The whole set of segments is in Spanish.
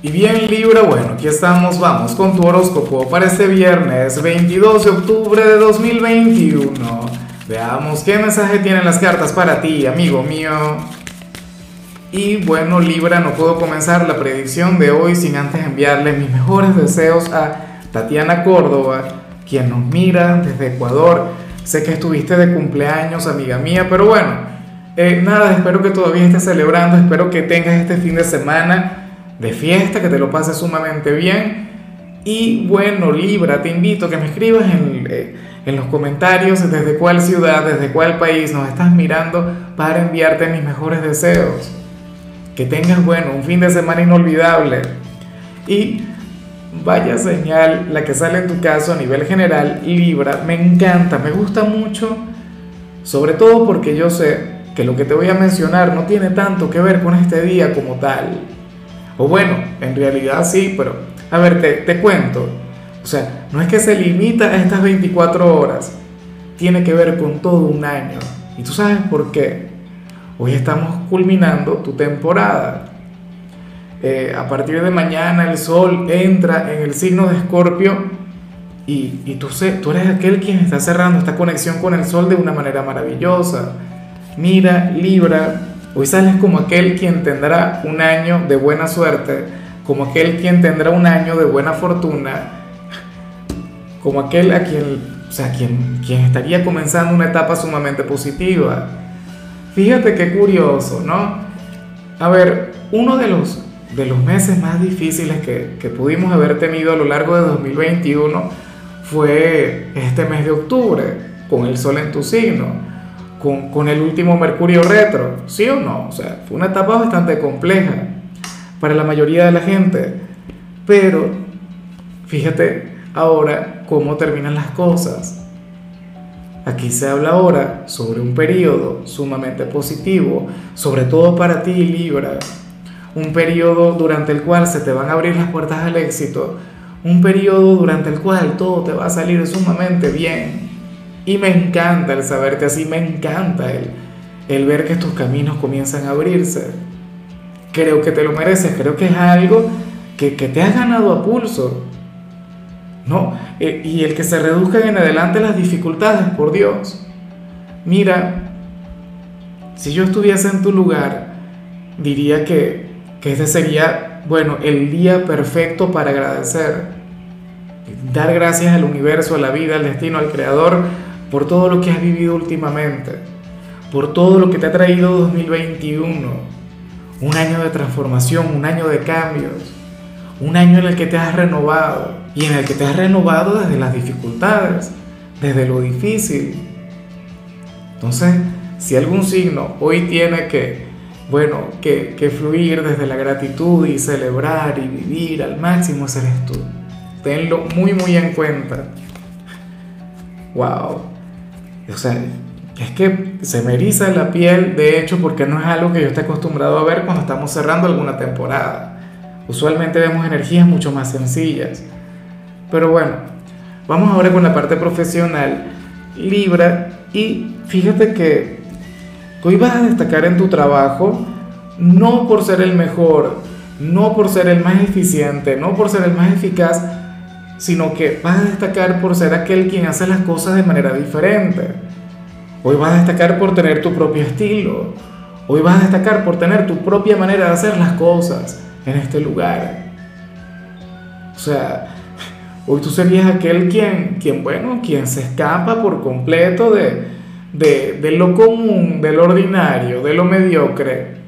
Y bien Libra, bueno, aquí estamos, vamos con tu horóscopo para este viernes 22 de octubre de 2021. Veamos qué mensaje tienen las cartas para ti, amigo mío. Y bueno Libra, no puedo comenzar la predicción de hoy sin antes enviarle mis mejores deseos a Tatiana Córdoba, quien nos mira desde Ecuador. Sé que estuviste de cumpleaños, amiga mía, pero bueno, eh, nada, espero que todavía estés celebrando, espero que tengas este fin de semana de fiesta, que te lo pases sumamente bien. Y bueno, Libra, te invito a que me escribas en, eh, en, los comentarios desde cuál ciudad, desde cuál país nos estás mirando para enviarte mis mejores deseos. Que tengas, bueno, un fin de semana inolvidable. Y vaya señal la que sale en tu caso a nivel general, Libra, me encanta, me gusta mucho, sobre todo porque yo sé que lo que te voy a mencionar no tiene tanto que ver con este día como tal o bueno, en realidad sí, pero a ver, te, te cuento. O sea, no es que se limita a estas 24 horas, tiene que ver con todo un año. ¿Y tú sabes por qué? Hoy estamos culminando tu temporada. Eh, a partir de mañana el sol entra en el signo de Escorpio y, y tú, sé, tú eres aquel quien está cerrando esta conexión con el sol de una manera maravillosa. Mira, Libra, Hoy sales como aquel quien tendrá un año de buena suerte, como aquel quien tendrá un año de buena fortuna, como aquel a quien, o sea, quien, quien estaría comenzando una etapa sumamente positiva. Fíjate qué curioso, ¿no? A ver, uno de los, de los meses más difíciles que, que pudimos haber tenido a lo largo de 2021 fue este mes de octubre, con el sol en tu signo con, con, el último Mercurio retro, ¿sí o no? O sea, fue una etapa bastante compleja para la mayoría de la gente, pero fíjate ahora cómo terminan las cosas. Aquí se habla ahora sobre un periodo sumamente positivo, sobre todo para ti Libra, un periodo durante el cual se te van a abrir las puertas al éxito, un periodo durante el cual todo te va a salir sumamente bien y me encanta el saberte así, me encanta el, el ver que tus caminos comienzan a abrirse. Creo que te lo mereces, creo que es algo que, que te has ganado a pulso. ¿no? Eh, y el que se reduzcan en adelante las dificultades, por Dios. Mira, si yo estuviese en tu lugar, diría que, que este sería, bueno, el día perfecto para agradecer. Dar gracias al universo, a la vida, al destino, al creador, por todo lo que has vivido últimamente, por todo lo que te ha traído 2021, un año de transformación, un año de cambios, un año en el que te has renovado y en el que te has renovado desde las dificultades, desde lo difícil. Entonces, si algún signo hoy tiene que, bueno, que, que fluir desde la gratitud y celebrar y vivir al máximo, ese eres tú. Tenlo muy, muy en cuenta. Wow. O sea, es que se me eriza la piel, de hecho, porque no es algo que yo esté acostumbrado a ver cuando estamos cerrando alguna temporada. Usualmente vemos energías mucho más sencillas. Pero bueno, vamos ahora con la parte profesional. Libra, y fíjate que hoy vas a destacar en tu trabajo no por ser el mejor, no por ser el más eficiente, no por ser el más eficaz, sino que vas a destacar por ser aquel quien hace las cosas de manera diferente. Hoy vas a destacar por tener tu propio estilo. Hoy vas a destacar por tener tu propia manera de hacer las cosas en este lugar. O sea, hoy tú serías aquel quien, quien bueno, quien se escapa por completo de, de, de lo común, de lo ordinario, de lo mediocre.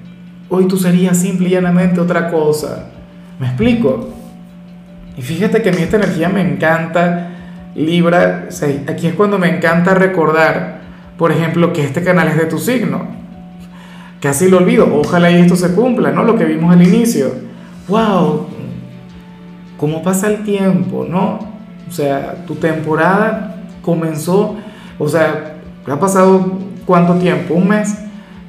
Hoy tú serías simple y llanamente otra cosa. ¿Me explico? Y fíjate que a mí esta energía me encanta, Libra, aquí es cuando me encanta recordar, por ejemplo, que este canal es de tu signo. Casi lo olvido, ojalá y esto se cumpla, ¿no? Lo que vimos al inicio. ¡Wow! ¿Cómo pasa el tiempo, no? O sea, tu temporada comenzó, o sea, ha pasado cuánto tiempo, un mes,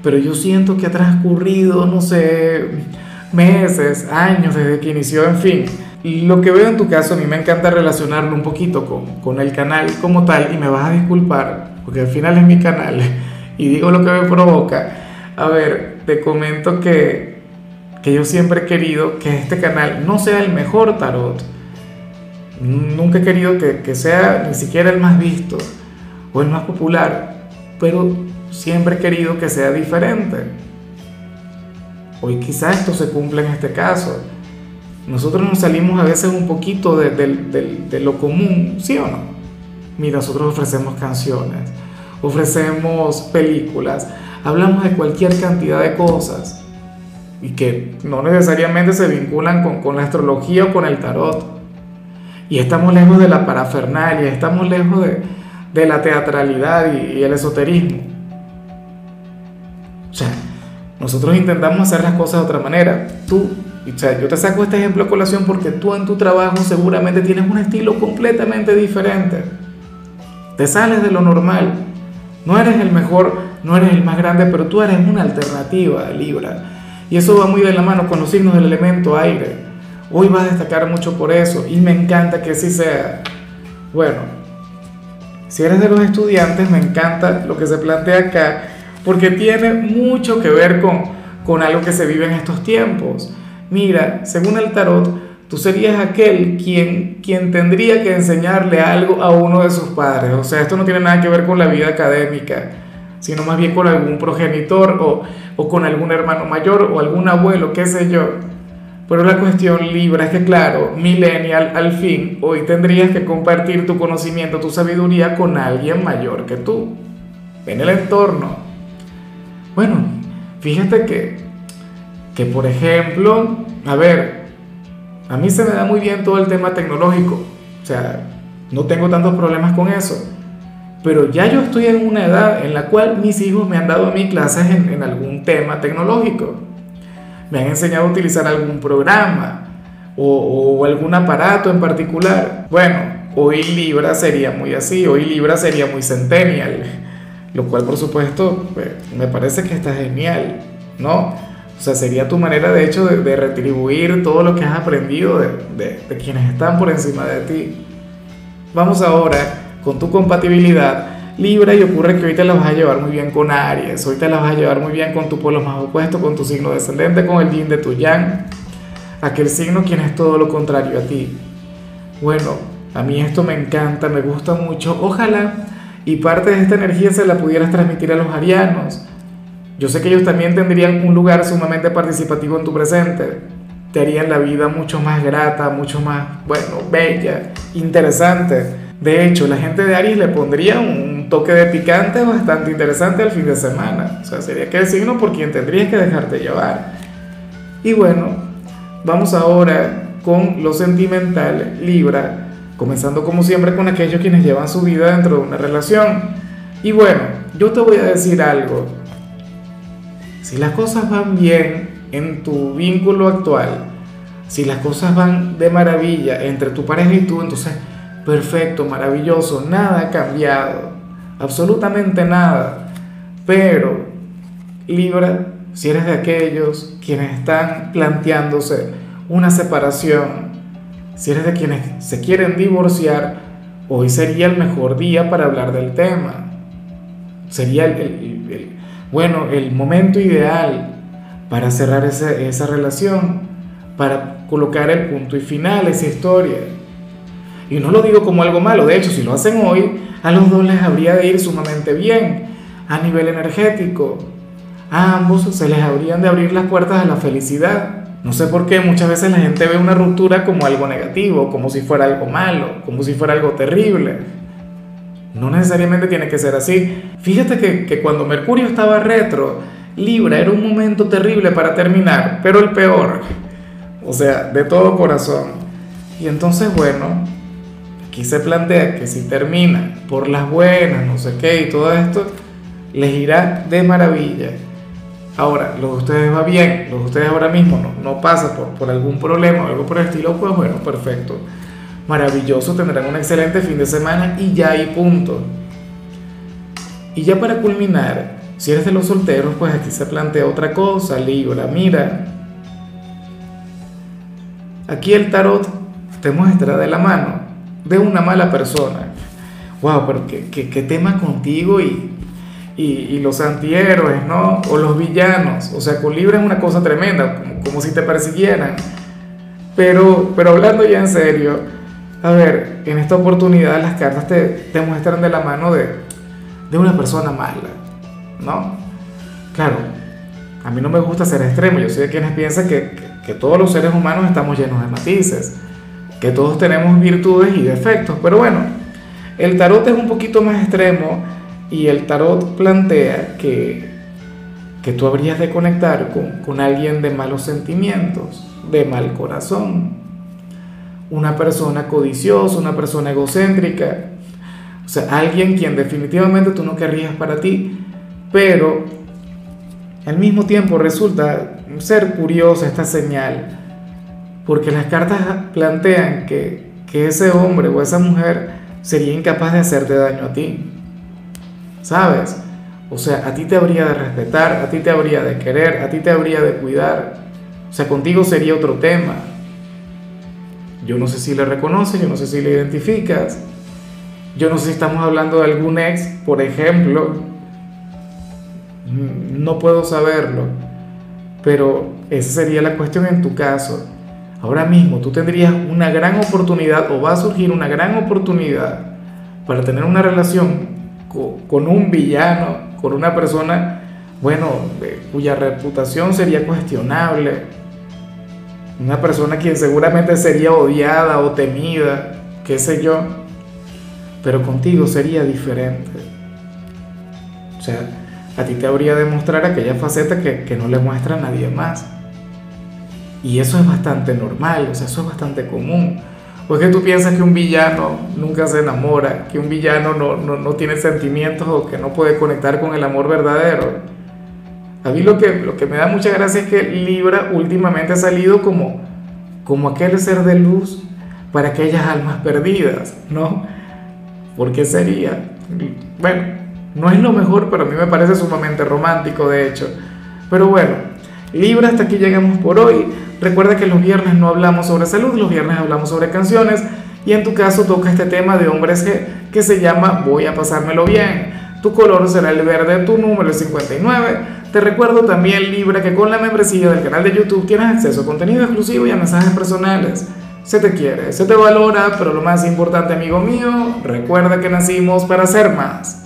pero yo siento que ha transcurrido, no sé, meses, años desde que inició, en fin lo que veo en tu caso, a mí me encanta relacionarlo un poquito con, con, el canal como tal, y me vas a disculpar, porque al final es mi canal, y digo lo que me provoca. A ver, te comento que, que yo siempre he querido que este canal no sea el mejor tarot. Nunca he querido que, que sea ni siquiera el más visto o el más popular, pero siempre he querido que sea diferente. Hoy quizás esto se cumple en este caso. Nosotros nos salimos a veces un poquito de, de, lo común, ¿sí o no? Mira, nosotros ofrecemos canciones, ofrecemos películas, hablamos de cualquier cantidad de cosas y que no necesariamente se vinculan con, la astrología o con el tarot. Y estamos lejos de la parafernalia, estamos lejos de, de la teatralidad y, el esoterismo. Nosotros intentamos hacer las cosas de otra manera. Tú, o sea, yo te saco este ejemplo a colación porque tú en tu trabajo seguramente tienes un estilo completamente diferente. Te sales de lo normal. No eres el mejor, no eres el más grande, pero tú eres una alternativa, Libra. Y eso va muy de la mano con los signos del elemento aire. Hoy vas a destacar mucho por eso y me encanta que así sea. Bueno, si eres de los estudiantes, me encanta lo que se plantea acá, porque tiene mucho que ver con, con algo que se vive en estos tiempos. Mira, según el tarot, tú serías aquel quien, quien tendría que enseñarle algo a uno de sus padres. O sea, esto no tiene nada que ver con la vida académica, sino más bien con algún progenitor o, o con algún hermano mayor o algún abuelo, qué sé yo. Pero la cuestión Libra es que, claro, millennial, al fin, hoy tendrías que compartir tu conocimiento, tu sabiduría con alguien mayor que tú, en el entorno. Bueno, fíjate que, que por ejemplo, a ver, a mí se me da muy bien todo el tema tecnológico, o sea, no tengo tantos problemas con eso. Pero ya yo estoy en una edad en la cual mis hijos me han dado a mí clases en, en algún tema tecnológico me han enseñado a utilizar algún programa o, algún aparato en particular. Bueno, hoy Libra sería muy así, hoy Libra sería muy centennial, lo cual por supuesto pues, me parece que está genial, ¿no? O sea, sería tu manera de hecho de, retribuir todo lo que has aprendido de, quienes están por encima de ti. Vamos ahora con tu compatibilidad Libra y ocurre que hoy te la vas a llevar muy bien con Aries, te la vas a llevar muy bien con tu polo más opuesto, con tu signo descendente, con el yin de tu yang, aquel signo quien es todo lo contrario a ti. Bueno, a mí esto me encanta, me gusta mucho, ojalá y parte de esta energía se la pudieras transmitir a los arianos. Yo sé que ellos también tendrían un lugar sumamente participativo en tu presente, te harían la vida mucho más grata, mucho más, bueno, bella, interesante. De hecho, la gente de Aries le pondría un toque de picante bastante interesante al fin de semana. O sea, sería que el signo por quien tendrías que dejarte llevar. Y bueno, vamos ahora con lo sentimental, Libra, comenzando como siempre con aquellos quienes llevan su vida dentro de una relación. Y bueno, yo te voy a decir algo. Si las cosas van bien en tu vínculo actual, si las cosas van de maravilla entre tu pareja y tú, entonces perfecto, maravilloso, nada ha cambiado absolutamente nada. Pero, Libra, si eres de aquellos quienes están planteándose una separación, si eres de quienes se quieren divorciar, hoy sería el mejor día para hablar del tema. Sería el, bueno, el momento ideal para cerrar esa, esa relación, para colocar el punto y final a esa historia. Y no lo digo como algo malo, de hecho, si lo hacen hoy, a los dos les habría de ir sumamente bien a nivel energético. A ambos se les habrían de abrir las puertas a la felicidad. No sé por qué muchas veces la gente ve una ruptura como algo negativo, como si fuera algo malo, como si fuera algo terrible. No necesariamente tiene que ser así. Fíjate que, que cuando Mercurio estaba retro, Libra era un momento terrible para terminar, pero el peor. O sea, de todo corazón. Y entonces, bueno, Aquí se plantea que si termina por las buenas, no sé qué, y todo esto, les irá de maravilla. Ahora, lo de ustedes va bien, lo de ustedes ahora mismo no, pasa por, por algún problema o algo por el estilo, pues bueno, perfecto. Maravilloso, tendrán un excelente fin de semana y ya hay punto. Y ya para culminar, si eres de los solteros, pues aquí se plantea otra cosa, Libra, mira. Aquí el tarot te muestra de la mano de una mala persona. Wow, pero qué, tema contigo y, y, los antihéroes, ¿no? O los villanos. O sea, con Libra es una cosa tremenda, como, si te persiguieran. Pero, pero hablando ya en serio, a ver, en esta oportunidad las cartas te, te muestran de la mano de, de una persona mala, ¿no? Claro, a mí no me gusta ser extremo, yo soy de quienes piensan que, que todos los seres humanos estamos llenos de matices, que todos tenemos virtudes y defectos, pero bueno, el tarot es un poquito más extremo y el tarot plantea que, que tú habrías de conectar con, con alguien de malos sentimientos, de mal corazón, una persona codiciosa, una persona egocéntrica, o sea, alguien quien definitivamente tú no querrías para ti, pero al mismo tiempo resulta ser curiosa esta señal, porque las cartas plantean que, que ese hombre o esa mujer sería incapaz de hacerte daño a ti. ¿Sabes? O sea, a ti te habría de respetar, a ti te habría de querer, a ti te habría de cuidar. O sea, contigo sería otro tema. Yo no sé si le reconoces, yo no sé si le identificas. Yo no sé si estamos hablando de algún ex, por ejemplo. Mm, no puedo saberlo. Pero esa sería la cuestión en tu caso. Ahora mismo tú tendrías una gran oportunidad o va a surgir una gran oportunidad para tener una relación con un villano, con una persona, bueno, cuya reputación sería cuestionable, una persona quien seguramente sería odiada o temida, qué sé yo, pero contigo sería diferente. O sea, a ti te habría de mostrar aquella faceta que, que no le muestra a nadie más. Y eso es bastante normal, o sea, eso es bastante común. ¿O es que tú piensas que un villano nunca se enamora, que un villano no, no, no, tiene sentimientos o que no puede conectar con el amor verdadero? A mí lo que, lo que me da mucha gracia es que Libra últimamente ha salido como, como aquel ser de luz para aquellas almas perdidas, ¿no? ¿Por qué sería? Bueno, no es lo mejor, pero a mí me parece sumamente romántico, de hecho. Pero bueno, Libra, hasta aquí llegamos por hoy. Recuerda que los viernes no hablamos sobre salud, los viernes hablamos sobre canciones y en tu caso toca este tema de hombres que se llama Voy a pasármelo bien. Tu color será el verde, tu número es 59. Te recuerdo también, Libra, que con la membresía del canal de YouTube tienes acceso a contenido exclusivo y a mensajes personales. Se te quiere, se te valora, pero lo más importante, amigo mío, recuerda que nacimos para ser más.